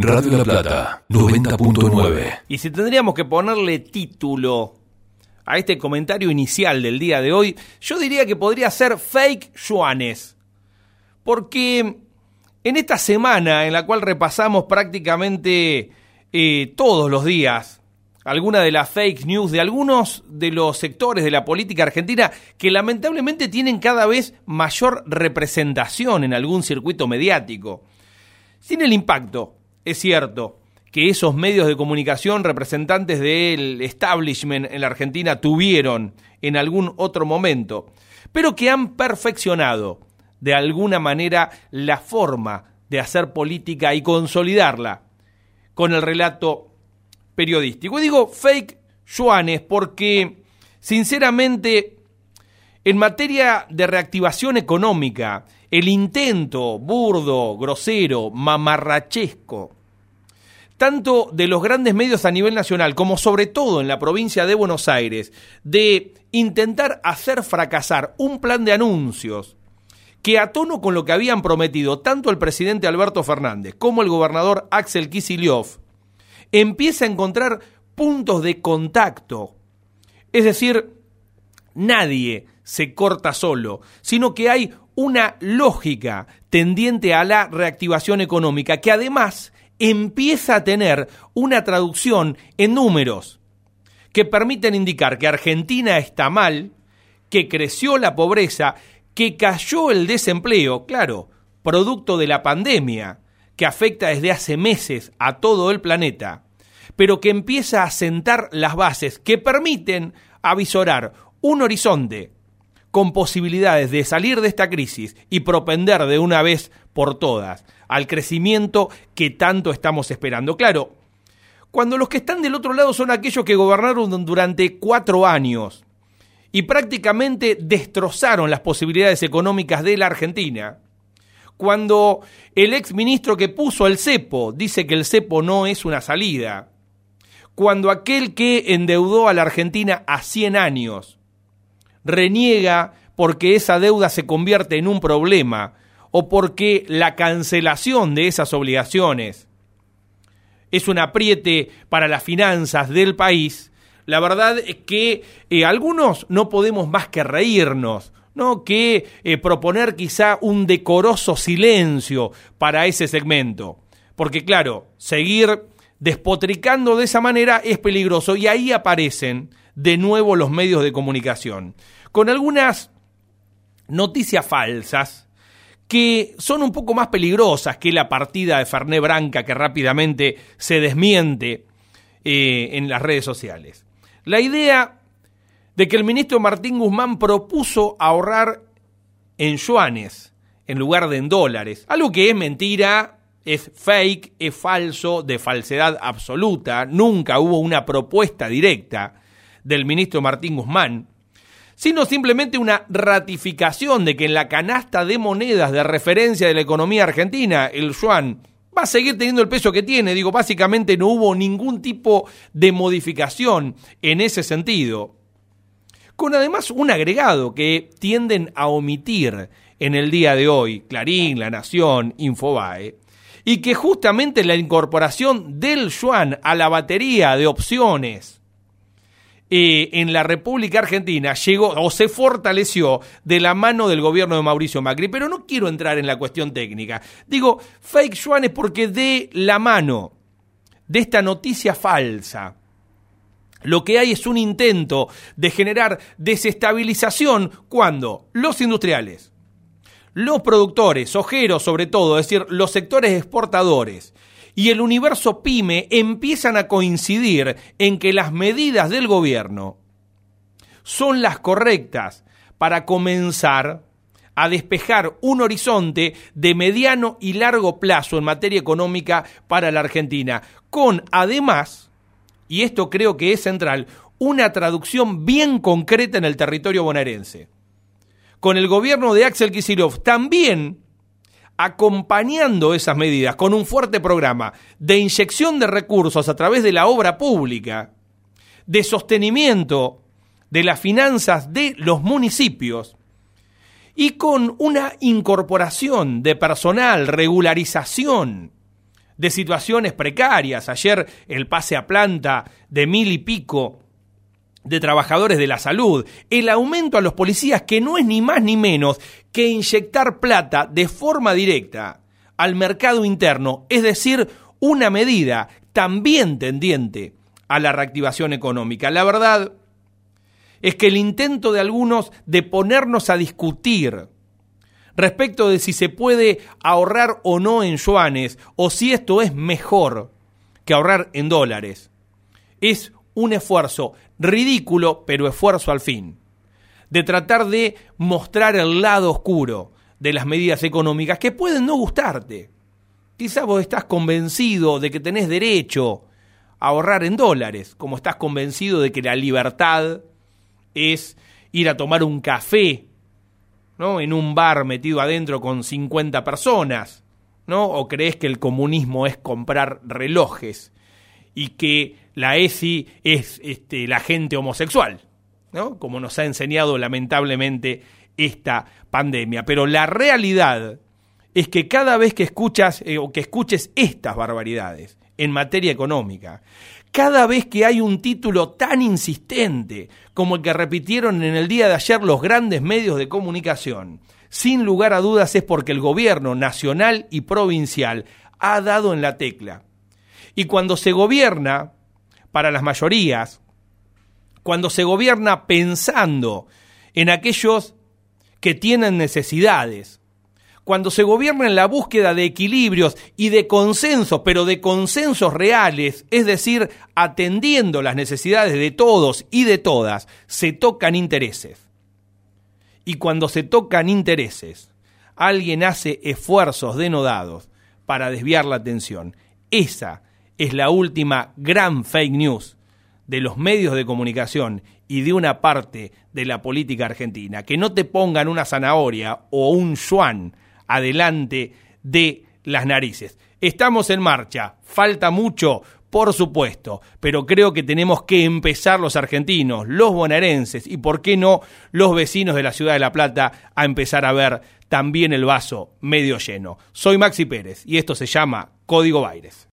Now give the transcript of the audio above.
Radio La Plata, 90.9. Y si tendríamos que ponerle título a este comentario inicial del día de hoy, yo diría que podría ser fake yuanes. Porque en esta semana en la cual repasamos prácticamente eh, todos los días alguna de las fake news de algunos de los sectores de la política argentina que lamentablemente tienen cada vez mayor representación en algún circuito mediático. Sin el impacto, es cierto, que esos medios de comunicación representantes del establishment en la Argentina tuvieron en algún otro momento, pero que han perfeccionado de alguna manera la forma de hacer política y consolidarla con el relato periodístico. Y digo fake yuanes porque, sinceramente, en materia de reactivación económica, el intento burdo, grosero, mamarrachesco, tanto de los grandes medios a nivel nacional como sobre todo en la provincia de Buenos Aires, de intentar hacer fracasar un plan de anuncios que a tono con lo que habían prometido tanto el presidente Alberto Fernández como el gobernador Axel Kicillof, empieza a encontrar puntos de contacto. Es decir, nadie se corta solo, sino que hay una lógica tendiente a la reactivación económica que además empieza a tener una traducción en números que permiten indicar que Argentina está mal, que creció la pobreza, que cayó el desempleo, claro, producto de la pandemia, que afecta desde hace meses a todo el planeta, pero que empieza a sentar las bases que permiten avisorar un horizonte con posibilidades de salir de esta crisis y propender de una vez por todas al crecimiento que tanto estamos esperando. Claro, cuando los que están del otro lado son aquellos que gobernaron durante cuatro años y prácticamente destrozaron las posibilidades económicas de la Argentina, cuando el ex ministro que puso el cepo dice que el cepo no es una salida, cuando aquel que endeudó a la Argentina a 100 años reniega porque esa deuda se convierte en un problema o porque la cancelación de esas obligaciones es un apriete para las finanzas del país, la verdad es que eh, algunos no podemos más que reírnos, ¿no? que eh, proponer quizá un decoroso silencio para ese segmento. Porque claro, seguir despotricando de esa manera es peligroso y ahí aparecen de nuevo los medios de comunicación, con algunas noticias falsas que son un poco más peligrosas que la partida de Ferné Branca que rápidamente se desmiente eh, en las redes sociales. La idea de que el ministro Martín Guzmán propuso ahorrar en yuanes en lugar de en dólares, algo que es mentira, es fake, es falso, de falsedad absoluta, nunca hubo una propuesta directa del ministro Martín Guzmán, sino simplemente una ratificación de que en la canasta de monedas de referencia de la economía argentina, el yuan va a seguir teniendo el peso que tiene. Digo, básicamente no hubo ningún tipo de modificación en ese sentido. Con además un agregado que tienden a omitir en el día de hoy, Clarín, La Nación, Infobae, y que justamente la incorporación del yuan a la batería de opciones eh, en la República Argentina llegó o se fortaleció de la mano del gobierno de Mauricio Macri, pero no quiero entrar en la cuestión técnica. Digo, fake yuan es porque de la mano de esta noticia falsa, lo que hay es un intento de generar desestabilización cuando los industriales, los productores, ojeros sobre todo, es decir, los sectores exportadores y el universo pyme empiezan a coincidir en que las medidas del gobierno son las correctas para comenzar a despejar un horizonte de mediano y largo plazo en materia económica para la Argentina, con además y esto creo que es central, una traducción bien concreta en el territorio bonaerense. Con el gobierno de Axel Kicillof también acompañando esas medidas con un fuerte programa de inyección de recursos a través de la obra pública, de sostenimiento de las finanzas de los municipios y con una incorporación de personal, regularización de situaciones precarias. Ayer el pase a planta de mil y pico de trabajadores de la salud, el aumento a los policías que no es ni más ni menos que inyectar plata de forma directa al mercado interno, es decir, una medida también tendiente a la reactivación económica. La verdad es que el intento de algunos de ponernos a discutir respecto de si se puede ahorrar o no en yuanes o si esto es mejor que ahorrar en dólares es un esfuerzo ridículo, pero esfuerzo al fin, de tratar de mostrar el lado oscuro de las medidas económicas que pueden no gustarte. Quizás vos estás convencido de que tenés derecho a ahorrar en dólares, como estás convencido de que la libertad es ir a tomar un café, ¿no? En un bar metido adentro con 50 personas, ¿no? O crees que el comunismo es comprar relojes y que la ESI es este, la gente homosexual, ¿no? Como nos ha enseñado lamentablemente esta pandemia. Pero la realidad es que cada vez que escuchas eh, o que escuches estas barbaridades en materia económica, cada vez que hay un título tan insistente como el que repitieron en el día de ayer los grandes medios de comunicación, sin lugar a dudas es porque el gobierno nacional y provincial ha dado en la tecla. Y cuando se gobierna para las mayorías, cuando se gobierna pensando en aquellos que tienen necesidades, cuando se gobierna en la búsqueda de equilibrios y de consensos, pero de consensos reales, es decir, atendiendo las necesidades de todos y de todas, se tocan intereses. Y cuando se tocan intereses, alguien hace esfuerzos denodados para desviar la atención. Esa es la última gran fake news de los medios de comunicación y de una parte de la política argentina. Que no te pongan una zanahoria o un yuan adelante de las narices. Estamos en marcha, falta mucho, por supuesto, pero creo que tenemos que empezar los argentinos, los bonaerenses y, por qué no, los vecinos de la ciudad de La Plata a empezar a ver también el vaso medio lleno. Soy Maxi Pérez y esto se llama Código Baires.